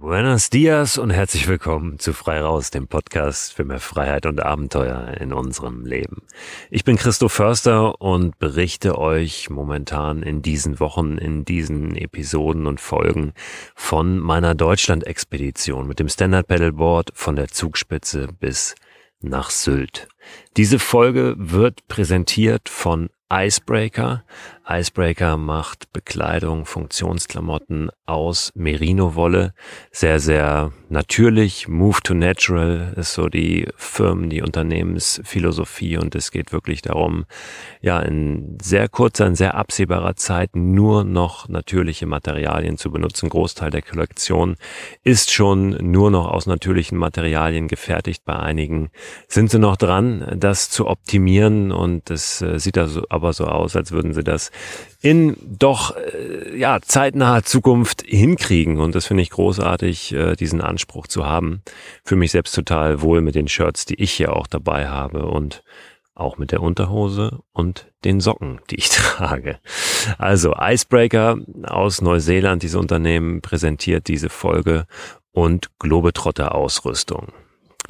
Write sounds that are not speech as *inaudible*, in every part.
Buenos dias und herzlich willkommen zu Frei Raus, dem Podcast für mehr Freiheit und Abenteuer in unserem Leben. Ich bin Christo Förster und berichte euch momentan in diesen Wochen, in diesen Episoden und Folgen von meiner Deutschland-Expedition mit dem Standard Paddleboard von der Zugspitze bis nach Sylt. Diese Folge wird präsentiert von Icebreaker. Icebreaker macht Bekleidung, Funktionsklamotten aus Merino-Wolle. Sehr, sehr natürlich. Move to Natural ist so die Firmen, die Unternehmensphilosophie und es geht wirklich darum, ja, in sehr kurzer, in sehr absehbarer Zeit nur noch natürliche Materialien zu benutzen. Großteil der Kollektion ist schon nur noch aus natürlichen Materialien gefertigt. Bei einigen sind sie noch dran, das zu optimieren und es äh, sieht aber so aus, als würden sie das in doch äh, ja zeitnaher Zukunft hinkriegen und das finde ich großartig, äh, diesen Anspruch zu haben. Für mich selbst total wohl mit den Shirts, die ich hier auch dabei habe und auch mit der Unterhose und den Socken, die ich *laughs* trage. Also Icebreaker aus Neuseeland, diese Unternehmen präsentiert diese Folge und Globetrotter Ausrüstung.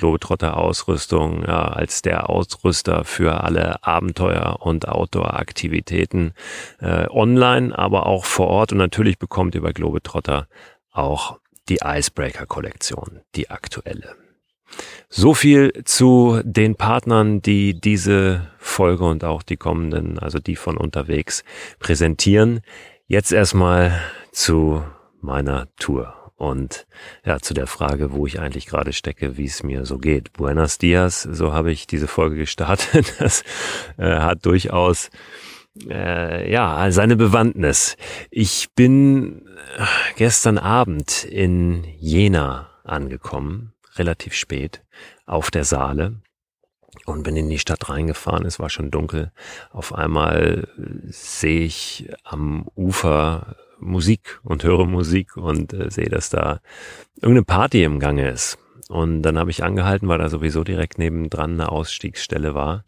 Globetrotter-Ausrüstung ja, als der Ausrüster für alle Abenteuer- und Outdoor-Aktivitäten äh, online, aber auch vor Ort. Und natürlich bekommt ihr bei Globetrotter auch die Icebreaker-Kollektion, die aktuelle. So viel zu den Partnern, die diese Folge und auch die kommenden, also die von unterwegs präsentieren. Jetzt erstmal zu meiner Tour. Und ja, zu der Frage, wo ich eigentlich gerade stecke, wie es mir so geht. Buenos Dias, so habe ich diese Folge gestartet. *laughs* Das äh, hat durchaus äh, ja seine Bewandtnis. Ich bin äh, gestern Abend in Jena angekommen, relativ spät, auf der Saale und bin in die Stadt reingefahren. Es war schon dunkel. Auf einmal sehe ich am Ufer Musik und höre Musik und äh, sehe, dass da irgendeine Party im Gange ist. Und dann habe ich angehalten, weil da sowieso direkt nebendran eine Ausstiegsstelle war,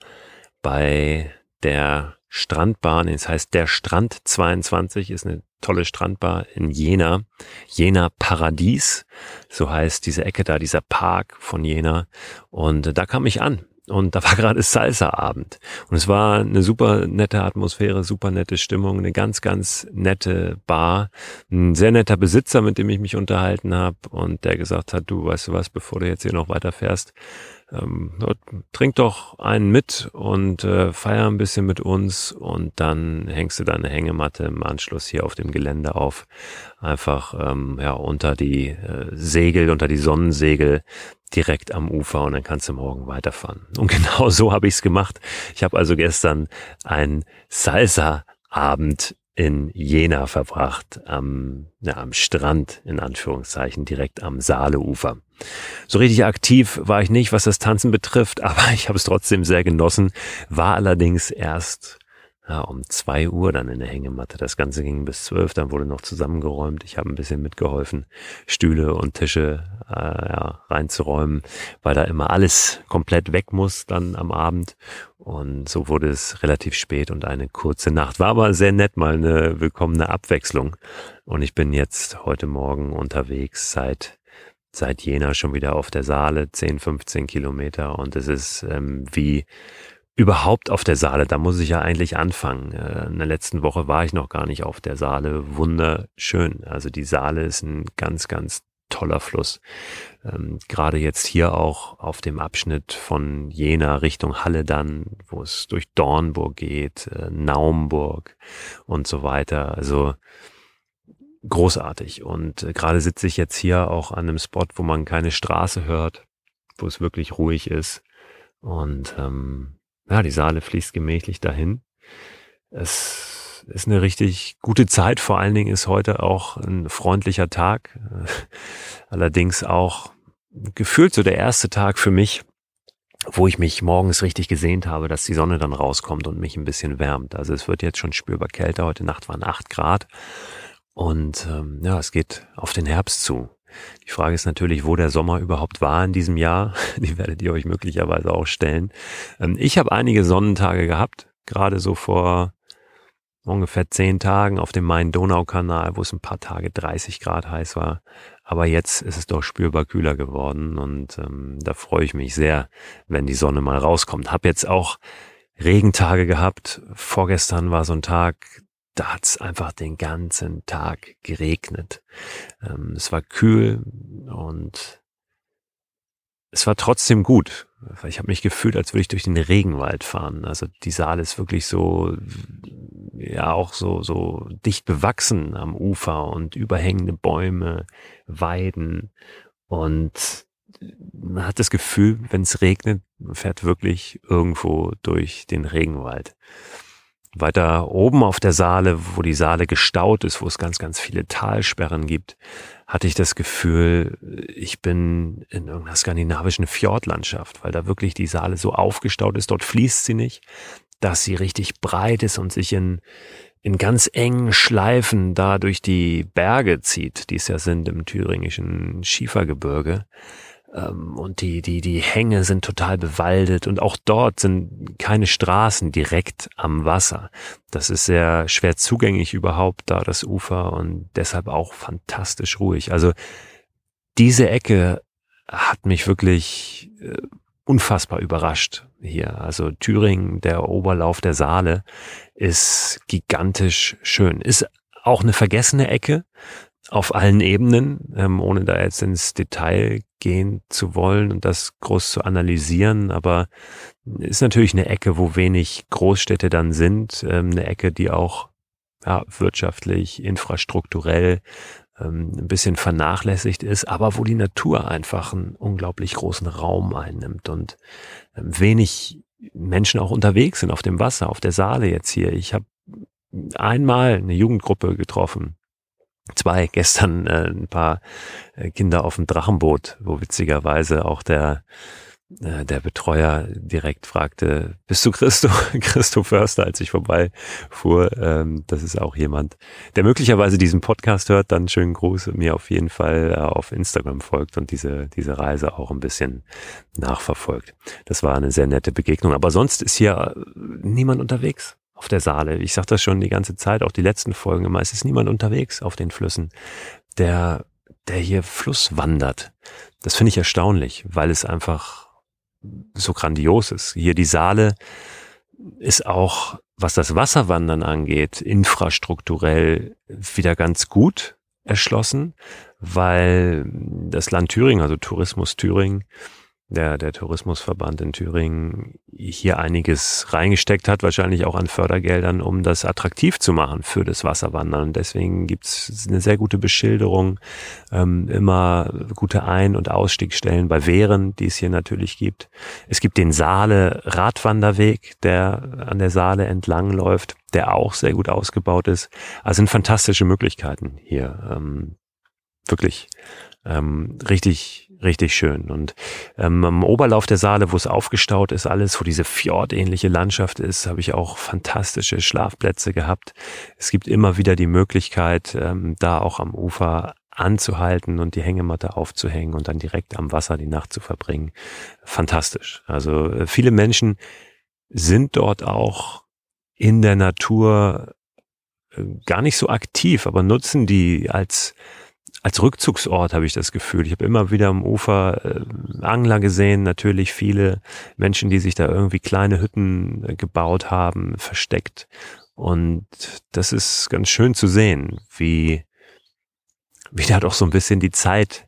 bei der Strandbahn, das heißt der Strand 22 ist eine tolle Strandbar in Jena, Jena Paradies, so heißt diese Ecke da, dieser Park von Jena. Und da kam ich an und da war *laughs* gerade Salsa-Abend. Und es war eine super nette Atmosphäre, super nette Stimmung, eine ganz, ganz nette Bar. Ein sehr netter Besitzer, mit dem ich mich unterhalten habe und der gesagt hat, du weißt du was, bevor du jetzt hier noch weiterfährst, ähm, trink doch einen mit und äh, feier ein bisschen mit uns und dann hängst du deine Hängematte im Anschluss hier auf dem Gelände auf, einfach ähm, ja unter die äh, Segel, unter die Sonnensegel direkt am Ufer und dann kannst du morgen weiterfahren. Und *laughs* genau so habe ich es gemacht. Ich habe also gestern ein Salsa-Abend in Jena verbracht, am, ja, am Strand in Anführungszeichen, direkt am Saaleufer. So richtig aktiv war ich nicht, was das Tanzen betrifft, *laughs* aber ich habe es trotzdem sehr genossen, war allerdings erst ja, um zwei Uhr dann in der Hängematte. Das Ganze ging bis zwölf, dann wurde noch zusammengeräumt. Ich habe ein bisschen mitgeholfen, Stühle und Tische äh, ja, reinzuräumen, weil da immer alles komplett weg muss dann am Abend. Und so wurde es relativ spät und eine kurze Nacht. War aber sehr nett, mal eine willkommene Abwechslung. Und ich bin jetzt heute Morgen unterwegs seit seit Jena schon wieder auf der Saale, 10, 15 Kilometer. Und es ist ähm, wie überhaupt auf der Saale, da muss ich ja eigentlich anfangen. Äh, in der letzten Woche war ich noch gar nicht auf der Saale. Wunderschön. Also die Saale ist ein ganz, ganz toller Fluss. Ähm, Gerade jetzt hier auch auf dem Abschnitt von Jena Richtung Halle dann, wo es durch Dornburg geht, äh, Naumburg und so weiter. Also großartig. Und äh, gerade sitze ich jetzt hier auch an einem Spot, wo man keine Straße hört, wo es wirklich ruhig ist. Und ähm, ja, die Saale fließt gemächlich dahin. Es ist eine richtig gute Zeit. Vor allen Dingen ist heute auch ein freundlicher Tag. *laughs* Allerdings auch gefühlt so der erste Tag für mich, wo ich mich morgens richtig gesehnt habe, dass die Sonne dann rauskommt und mich ein bisschen wärmt. Also es wird jetzt schon spürbar kälter. Heute Nacht waren acht Grad. Und ähm, ja, es geht auf den Herbst zu. Die Frage ist natürlich, wo der Sommer überhaupt war in diesem Jahr. *laughs* Die werdet ihr euch möglicherweise auch stellen. Ähm, ich habe einige Sonnentage gehabt, gerade so vor ungefähr zehn Tagen auf dem Main-Donau-Kanal, wo es ein paar Tage 30 Grad heiß war. Aber jetzt ist es doch spürbar kühler geworden und ähm, da freue ich mich sehr, wenn die Sonne mal rauskommt. Hab jetzt auch Regentage gehabt. Vorgestern war so ein Tag, da hat's einfach den ganzen Tag geregnet. Ähm, es war kühl und es war trotzdem gut. Ich habe mich gefühlt, als würde ich durch den Regenwald fahren. Also die Saale ist wirklich so, ja auch so so dicht bewachsen am Ufer und überhängende Bäume, Weiden und man hat das Gefühl, wenn es regnet, man fährt wirklich irgendwo durch den Regenwald. Weiter oben auf der Saale, wo die Saale gestaut ist, wo es ganz, ganz viele Talsperren gibt, hatte ich das Gefühl, ich bin in irgendeiner skandinavischen Fjordlandschaft, weil da wirklich die Saale so aufgestaut ist. Dort fließt sie nicht, dass sie richtig breit ist und sich in, in ganz engen Schleifen da durch die Berge zieht, die es ja sind im thüringischen Schiefergebirge. Ähm, und die, die, die Hänge sind total bewaldet und auch dort sind keine Straßen direkt am Wasser. Das ist sehr schwer zugänglich überhaupt da, das Ufer und deshalb auch fantastisch ruhig. Also diese Ecke hat mich wirklich äh, unfassbar überrascht hier. Also Thüringen, der Oberlauf der Saale ist gigantisch schön. Ist auch eine vergessene Ecke auf allen Ebenen, ähm, ohne da jetzt ins Detail gehen zu wollen und das groß zu analysieren, aber ist natürlich eine Ecke, wo wenig Großstädte dann sind, ähm, eine Ecke, die auch ja, wirtschaftlich, infrastrukturell ähm, ein bisschen vernachlässigt ist, aber wo die Natur einfach einen unglaublich großen Raum einnimmt und ähm, wenig Menschen auch unterwegs sind auf dem Wasser, auf der Saale jetzt hier. Ich habe einmal eine Jugendgruppe getroffen, zwei gestern äh, ein paar äh, Kinder auf dem Drachenboot, wo witzigerweise auch der äh, der Betreuer direkt fragte, bist du Christo, *laughs* Christo Förster, als ich vorbeifuhr. Ähm, das ist auch jemand, der möglicherweise diesen Podcast hört, dann schönen Gruß und mir auf jeden Fall äh, auf Instagram folgt und diese, diese Reise auch ein bisschen nachverfolgt. Das war eine sehr nette Begegnung. Aber sonst ist hier niemand unterwegs auf der Saale. Ich sage das schon die ganze Zeit, auch die letzten Folgen immer. Es ist niemand unterwegs auf den Flüssen, der, der hier Fluss wandert. Das finde ich erstaunlich, weil es einfach so grandios ist. Hier die Saale ist auch, was das Wasserwandern angeht, infrastrukturell wieder ganz gut erschlossen, weil das Land Thüringen, also Tourismus Thüringen, der, der Tourismusverband in Thüringen hier einiges reingesteckt hat, wahrscheinlich auch an Fördergeldern, um das attraktiv zu machen für das Wasserwandern. Deswegen gibt's eine sehr gute Beschilderung, ähm, immer gute Ein- und Ausstiegsstellen bei Wehren, die es hier natürlich gibt. Es gibt den Saale Radwanderweg, der an der Saale entlang läuft, der auch sehr gut ausgebaut ist. Also sind fantastische Möglichkeiten hier. Ähm, wirklich ähm, richtig, richtig schön. Und ähm, am Oberlauf der Saale, wo es aufgestaut ist, alles, wo diese fjordähnliche Landschaft ist, habe ich auch fantastische Schlafplätze gehabt. Es gibt immer wieder die Möglichkeit, ähm, da auch am Ufer anzuhalten und die Hängematte aufzuhängen und dann direkt am Wasser die Nacht zu verbringen. Fantastisch. Also äh, viele Menschen sind dort auch in der Natur äh, gar nicht so aktiv, aber nutzen die als als Rückzugsort habe ich das Gefühl. Ich habe immer wieder am Ufer äh, Angler gesehen, natürlich viele Menschen, die sich da irgendwie kleine Hütten äh, gebaut haben, versteckt. Und das ist ganz schön zu sehen, wie, wie da doch so ein bisschen die Zeit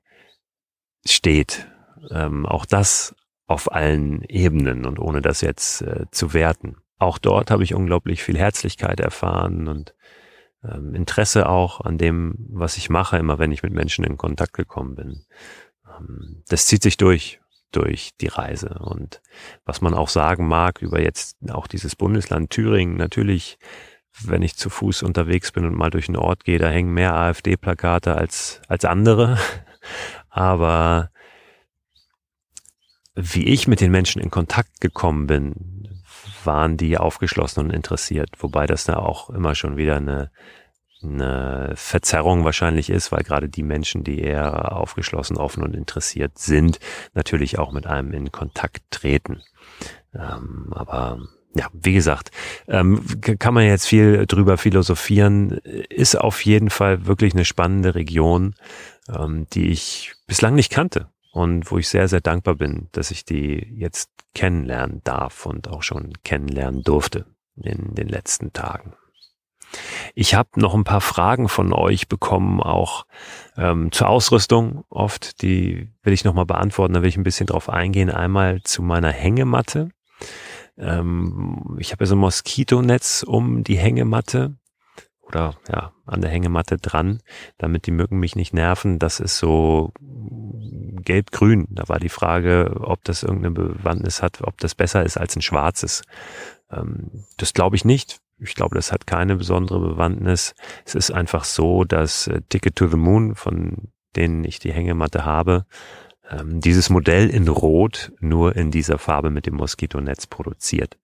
steht. Ähm, auch das auf allen Ebenen und ohne das jetzt äh, zu werten. Auch dort habe ich unglaublich viel Herzlichkeit erfahren und ähm, Interesse auch an dem, was ich mache, immer wenn ich mit Menschen in Kontakt gekommen bin. Ähm, das zieht sich durch, durch die Reise. Und was man auch sagen mag über jetzt auch dieses Bundesland Thüringen, natürlich, wenn ich zu Fuß unterwegs bin und mal durch einen Ort gehe, da hängen mehr AfD-Plakate als, als andere. *laughs* Aber wie ich mit den Menschen in Kontakt gekommen bin, waren die aufgeschlossen und interessiert, wobei das da auch immer schon wieder eine, eine Verzerrung wahrscheinlich ist, weil gerade die Menschen, die eher aufgeschlossen, offen und interessiert sind, natürlich auch mit einem in Kontakt treten. Ähm, aber ja, wie gesagt, ähm, kann man jetzt viel drüber philosophieren. Ist auf jeden Fall wirklich eine spannende Region, ähm, die ich bislang nicht kannte und wo ich sehr, sehr dankbar bin, dass ich die jetzt kennenlernen darf und auch schon kennenlernen durfte in den letzten Tagen. Ich habe noch ein paar Fragen von euch bekommen, auch ähm, zur Ausrüstung oft. Die will ich nochmal beantworten. Da will ich ein bisschen drauf eingehen. Einmal zu meiner Hängematte. Ähm, ich habe ja so ein Moskitonetz um die Hängematte oder ja, an der Hängematte dran, damit die Mücken mich nicht nerven. Das ist so gelb-grün. Da war die Frage, ob das irgendeine Bewandtnis hat, ob das besser ist als ein schwarzes. Ähm, das glaube ich nicht. Ich glaube, das hat keine besondere Bewandtnis. Es ist einfach so, dass äh, Ticket to the Moon, von denen ich die Hängematte habe, ähm, dieses Modell in Rot nur in dieser Farbe mit dem Moskitonetz produziert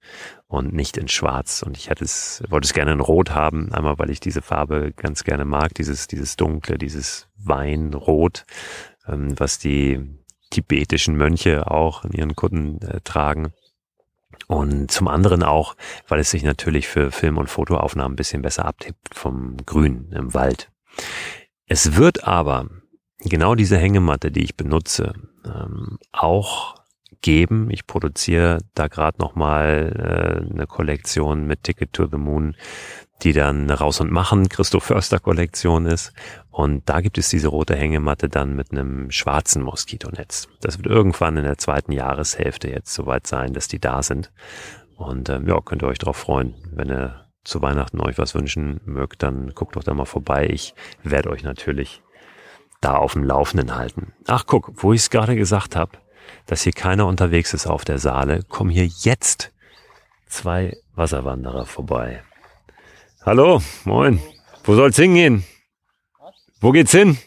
und nicht in Schwarz. Und ich hätte es, wollte es gerne in Rot haben, einmal weil ich diese Farbe ganz gerne mag, dieses, dieses dunkle, dieses Weinrot, ähm, was die tibetischen Mönche auch in ihren Kutten äh, tragen. Und zum anderen auch, weil es sich natürlich für Film- und Fotoaufnahmen ein bisschen besser abtippt vom Grün im Wald. Es wird aber genau diese Hängematte, die ich benutze, ähm, auch geben. Ich produziere da gerade nochmal äh, eine Kollektion mit Ticket to the Moon, die dann Raus und Machen Christoph Förster Kollektion ist. Und da gibt es diese rote Hängematte dann mit einem schwarzen Moskitonetz. Das wird irgendwann in der zweiten Jahreshälfte jetzt soweit sein, dass die da sind. Und ähm, ja, könnt ihr euch darauf freuen. Wenn ihr zu Weihnachten euch was wünschen mögt, dann guckt doch da mal vorbei. Ich werde euch natürlich da auf dem Laufenden halten. Ach guck, wo ich es gerade gesagt habe, dass hier keiner unterwegs ist auf der Saale, kommen hier jetzt zwei Wasserwanderer vorbei. Hallo, moin. Wo soll's hingehen? Wo geht's hin?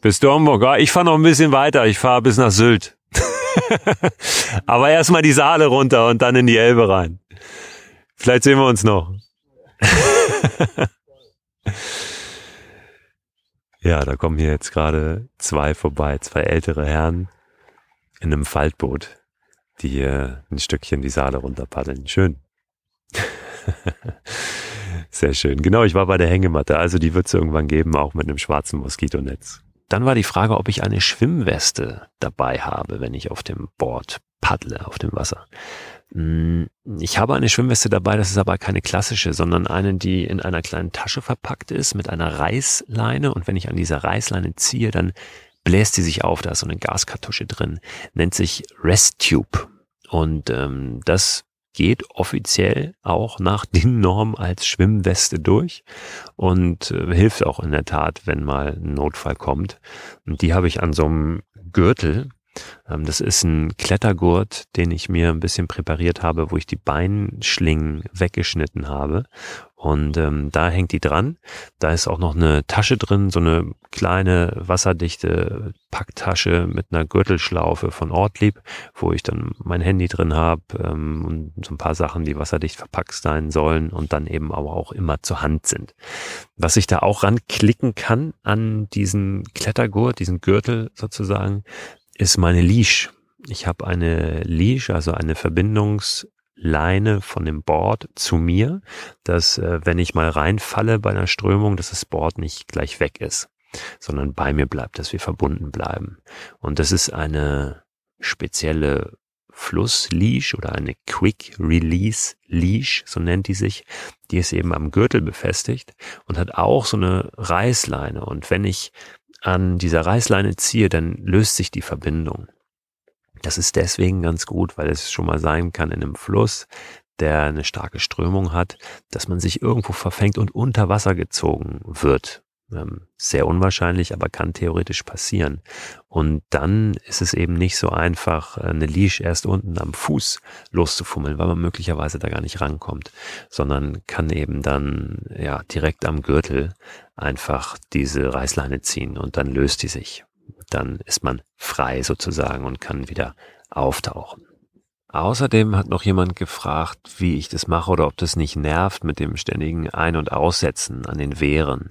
bis du Hamburg? Ja, ich fahre noch ein bisschen weiter. Ich fahre bis nach Sylt. *laughs* Aber erstmal die Saale runter und dann in die Elbe rein. Vielleicht sehen wir uns noch. *laughs* Ja, da kommen hier jetzt gerade zwei vorbei, zwei ältere Herren in einem Faltboot, die hier ein Stückchen die Saale runterpaddeln. Schön. *laughs* Sehr schön. Genau, ich war bei der Hängematte. Also die wird es irgendwann geben, auch mit einem schwarzen Moskitonetz. Dann war die Frage, ob ich eine Schwimmweste dabei habe, wenn ich auf dem Board paddle, auf dem Wasser. Mm, ich habe eine Schwimmweste dabei, das ist aber keine klassische, sondern eine, die in einer kleinen Tasche verpackt ist mit einer Reißleine und wenn ich an dieser Reißleine ziehe, dann bläst sie sich auf, da ist so eine Gaskartusche drin, nennt sich Rest-Tube und ähm, das geht offiziell auch nach den Normen als Schwimmweste durch und äh, hilft auch in der Tat, wenn mal ein Notfall kommt. Und die habe ich an so einem Gürtel, das ist ein Klettergurt, den ich mir ein bisschen präpariert habe, wo ich die Beinschlingen weggeschnitten habe. Und ähm, da hängt die dran. Da ist auch noch eine Tasche drin, so eine kleine wasserdichte Packtasche mit einer Gürtelschlaufe von Ortlieb, wo ich dann mein Handy drin habe ähm, und so ein paar Sachen, die wasserdicht verpackt sein sollen und dann eben aber auch immer zur Hand sind. Was ich da auch ranklicken kann an diesen Klettergurt, diesen Gürtel sozusagen, ist meine Leash. Ich habe eine Leash, also eine Verbindungsleine von dem Board zu mir, dass äh, wenn ich mal reinfalle bei einer Strömung, dass das Board nicht gleich weg ist, sondern bei mir bleibt, dass wir verbunden bleiben. Und das ist eine spezielle Flussleash oder eine Quick Release Leash, so nennt die sich. Die ist eben am Gürtel befestigt und hat auch so eine Reißleine. Und wenn ich an dieser Reißleine ziehe, dann löst sich die Verbindung. Das ist deswegen ganz gut, weil es schon mal sein kann in einem Fluss, der eine starke Strömung hat, dass man sich irgendwo verfängt und unter Wasser gezogen wird. Ähm, sehr unwahrscheinlich, aber kann theoretisch passieren. Und dann ist es eben nicht so einfach, eine Leash erst unten am Fuß loszufummeln, weil man möglicherweise da gar nicht rankommt, sondern kann eben dann ja direkt am Gürtel einfach diese Reißleine ziehen und dann löst die sich. Dann ist man frei sozusagen und kann wieder auftauchen. Außerdem hat noch jemand gefragt, wie ich das mache oder ob das nicht nervt mit dem ständigen Ein- und Aussetzen an den Wehren.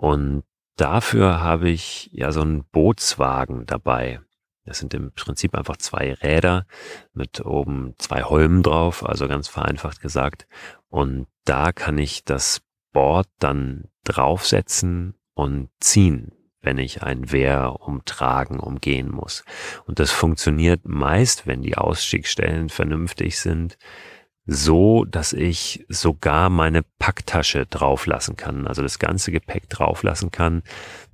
Und dafür habe ich ja so einen Bootswagen dabei. Das sind im Prinzip einfach zwei Räder mit oben zwei Holmen drauf, also ganz vereinfacht gesagt. Und da kann ich das Board dann draufsetzen und ziehen, wenn ich ein Wehr umtragen, umgehen muss. Und das funktioniert meist, wenn die Ausstiegsstellen vernünftig sind, so, dass ich sogar meine Packtasche drauflassen kann, also das ganze Gepäck drauflassen kann,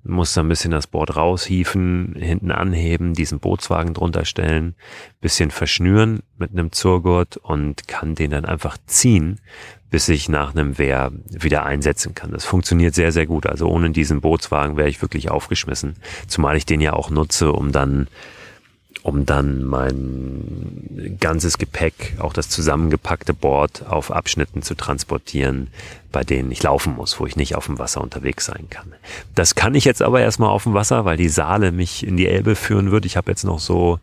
muss da ein bisschen das Board raushieven, hinten anheben, diesen Bootswagen drunter stellen, bisschen verschnüren mit einem Zurgurt und kann den dann einfach ziehen, bis ich nach einem Wehr wieder einsetzen kann. Das funktioniert sehr, sehr gut. Also ohne diesen Bootswagen wäre ich wirklich aufgeschmissen, zumal ich den ja auch nutze, um dann um dann mein ganzes Gepäck, auch das zusammengepackte Board auf Abschnitten zu transportieren, bei denen ich laufen muss, wo ich nicht auf dem Wasser unterwegs sein kann. Das kann ich jetzt aber erstmal auf dem Wasser, weil die Saale mich in die Elbe führen wird. Ich habe jetzt noch so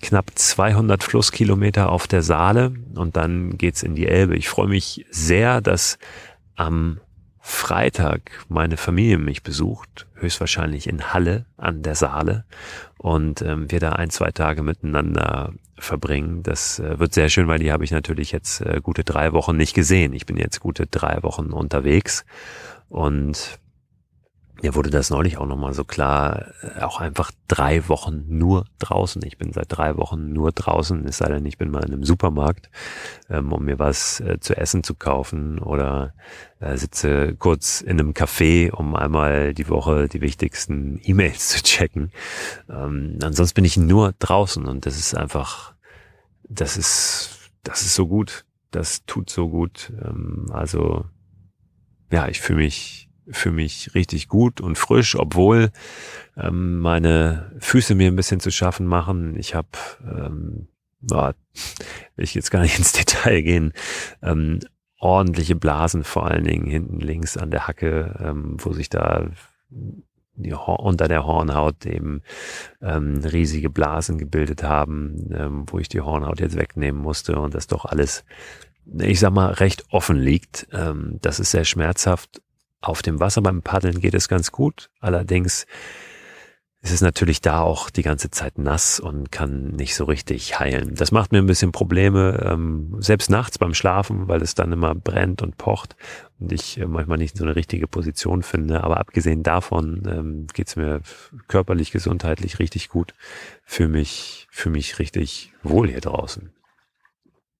knapp 200 Flusskilometer auf der Saale und dann geht's in die Elbe. Ich freue mich sehr, dass am Freitag meine Familie mich besucht, höchstwahrscheinlich in Halle an der Saale und ähm, wir da ein, zwei Tage miteinander verbringen. Das äh, wird sehr schön, weil die habe ich natürlich jetzt äh, gute drei Wochen nicht gesehen. Ich bin jetzt gute drei Wochen unterwegs und mir wurde das neulich auch nochmal so klar, äh, auch einfach drei Wochen nur draußen. Ich bin seit drei Wochen nur draußen, es sei denn, ich bin mal in einem Supermarkt, ähm, um mir was äh, zu essen zu kaufen oder äh, sitze kurz in einem Café, um einmal die Woche die wichtigsten *laughs* E-Mails zu checken. Ähm, ansonsten bin ich nur draußen und das ist einfach, das ist, das ist so gut. Das tut so gut. Ähm, also, ja, ich fühle mich für mich richtig gut und frisch, obwohl ähm, meine Füße mir ein bisschen zu schaffen machen. Ich habe, ähm, ja, will ich jetzt gar nicht *laughs* ins Detail gehen, ähm, ordentliche Blasen vor allen Dingen hinten links an der Hacke, ähm, wo sich da die, unter der Hornhaut eben ähm, riesige Blasen gebildet haben, ähm, wo ich die Hornhaut jetzt wegnehmen musste und das doch alles, ich sag mal, recht offen liegt. Ähm, das ist sehr schmerzhaft auf dem Wasser beim Paddeln geht es ganz gut. Allerdings ist es natürlich da auch die ganze Zeit nass und kann nicht so richtig heilen. Das macht mir ein bisschen Probleme, ähm, selbst nachts beim Schlafen, weil es dann immer brennt und pocht und ich äh, manchmal nicht so eine richtige Position finde. Aber abgesehen davon ähm, geht es mir körperlich, gesundheitlich richtig gut. Für mich, für mich richtig wohl hier draußen.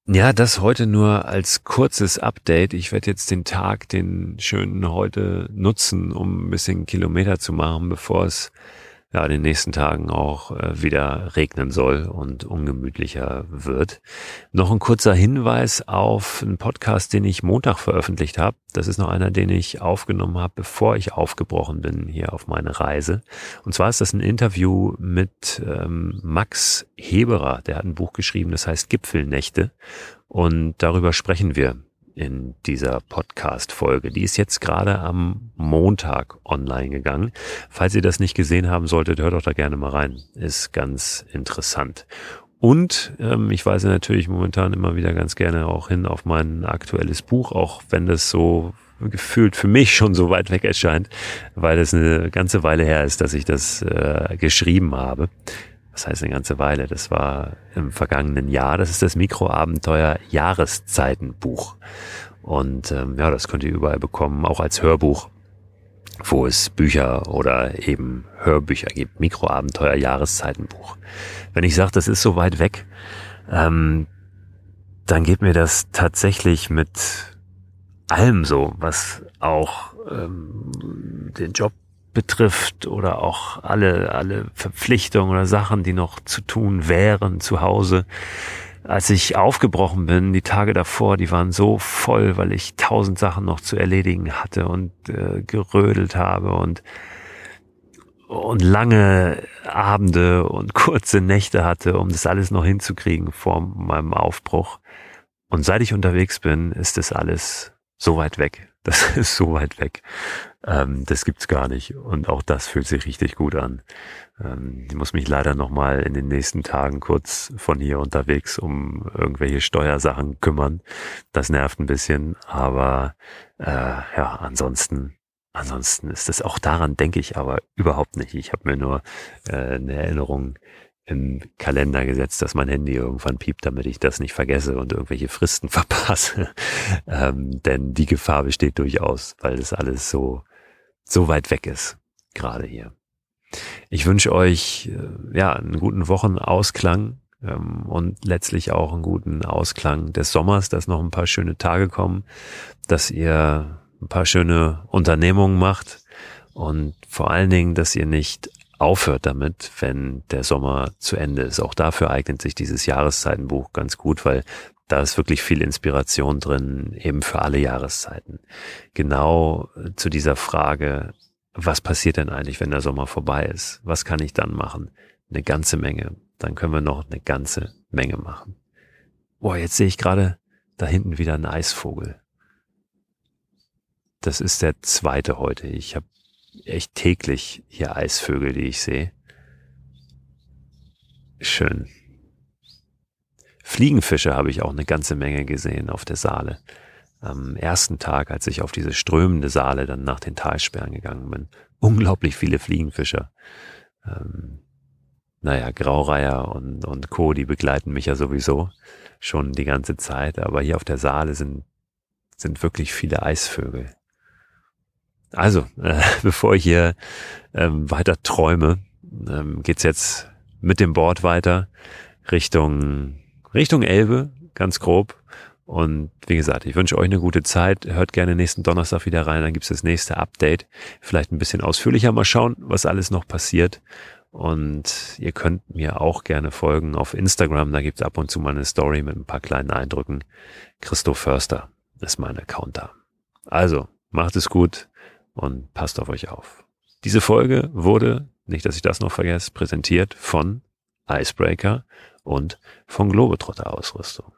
Ja, das heute nur als kurzes Update. Ich werde jetzt den Tag, den schönen heute nutzen, um ein bisschen Kilometer zu machen, bevor es ja, in den nächsten Tagen auch äh, wieder regnen soll und ungemütlicher wird. Noch ein kurzer Hinweis auf einen Podcast, den ich Montag veröffentlicht habe. Das ist noch einer, den ich aufgenommen habe, bevor ich aufgebrochen bin hier auf meine Reise. Und zwar ist das ein Interview mit ähm, Max Heberer. Der hat ein Buch geschrieben, das heißt Gipfelnächte. Und darüber sprechen wir in dieser Podcast-Folge. Die ist jetzt gerade am Montag online gegangen. Falls ihr das nicht gesehen haben solltet, hört doch da gerne mal rein. Ist ganz interessant. Und ähm, ich weise natürlich momentan immer wieder ganz gerne auch hin auf mein aktuelles Buch, auch wenn das so gefühlt für mich schon so weit weg erscheint, weil es eine ganze Weile her ist, dass ich das äh, geschrieben habe was heißt eine ganze Weile, das war im vergangenen Jahr, das ist das Mikroabenteuer Jahreszeitenbuch. Und ähm, ja, das könnt ihr überall bekommen, auch als Hörbuch, wo es Bücher oder eben Hörbücher gibt. Mikroabenteuer Jahreszeitenbuch. Wenn ich sage, das ist so weit weg, ähm, dann geht mir das tatsächlich mit allem so, was auch ähm, den Job betrifft oder auch alle, alle Verpflichtungen oder Sachen, die noch zu tun wären zu Hause. Als ich aufgebrochen bin, die Tage davor, die waren so voll, weil ich tausend Sachen noch zu erledigen hatte und äh, gerödelt habe und und lange Abende und *laughs* kurze Nächte hatte, um das alles noch hinzukriegen vor meinem Aufbruch. Und seit ich unterwegs bin, ist das alles so weit weg. Das *laughs* ist so weit weg. Ähm, das gibt's gar nicht. Und auch das fühlt sich richtig gut an. Ähm, ich muss mich leider nochmal in den nächsten Tagen kurz von hier unterwegs um irgendwelche Steuersachen kümmern. Das nervt ein bisschen, aber äh, ja, ansonsten Ansonsten ist das auch daran denke ich aber überhaupt nicht. Ich habe mir nur äh, eine Erinnerung im Kalender gesetzt, dass mein Handy irgendwann piept, damit ich das nicht vergesse und irgendwelche Fristen *laughs* verpasse. ähm, denn die Gefahr besteht durchaus, weil das alles so, so weit weg ist, gerade hier. Ich wünsche euch äh, ja einen guten Wochenausklang ähm, und letztlich auch einen guten Ausklang des Sommers, dass noch ein paar schöne Tage kommen, dass ihr ein paar schöne Unternehmungen macht und vor allen Dingen, dass ihr nicht aufhört damit, wenn der Sommer zu Ende ist. Auch dafür eignet sich dieses Jahreszeitenbuch ganz gut, weil da ist wirklich viel Inspiration drin, eben für alle Jahreszeiten. Genau zu dieser Frage, was passiert denn eigentlich, wenn der Sommer vorbei ist? Was kann ich dann machen? Eine ganze Menge. Dann können wir noch eine ganze Menge machen. Boah, jetzt sehe ich gerade da hinten wieder einen Eisvogel. Das ist der zweite heute. Ich habe echt täglich hier Eisvögel, die ich sehe. Schön. Fliegenfische habe ich auch eine ganze Menge gesehen auf der Saale. Am ersten Tag, als ich auf diese strömende Saale dann nach den Talsperren gegangen bin. Unglaublich viele Fliegenfischer. Ähm, naja, Graureiher und, und Co., die begleiten mich ja sowieso schon die ganze Zeit. Aber hier auf der Saale sind, sind wirklich viele Eisvögel. Also, äh, *laughs* bevor ich hier ähm, weiter träume, ähm, geht's jetzt mit dem Board weiter Richtung Richtung Elbe, ganz grob. Und wie gesagt, ich wünsche euch eine gute Zeit. Hört gerne nächsten Donnerstag wieder rein, dann gibt's das nächste Update. Vielleicht ein bisschen ausführlicher mal schauen, was alles noch passiert. Und ihr könnt mir auch gerne folgen auf Instagram. Da gibt's ab und zu mal eine Story mit ein paar kleinen Eindrücken. Christoph Förster ist mein Account da. Also, macht es gut und passt auf euch auf. Diese Folge wurde, nicht dass ich das noch vergesse, präsentiert von Icebreaker und von Globetrotter Ausrüstung.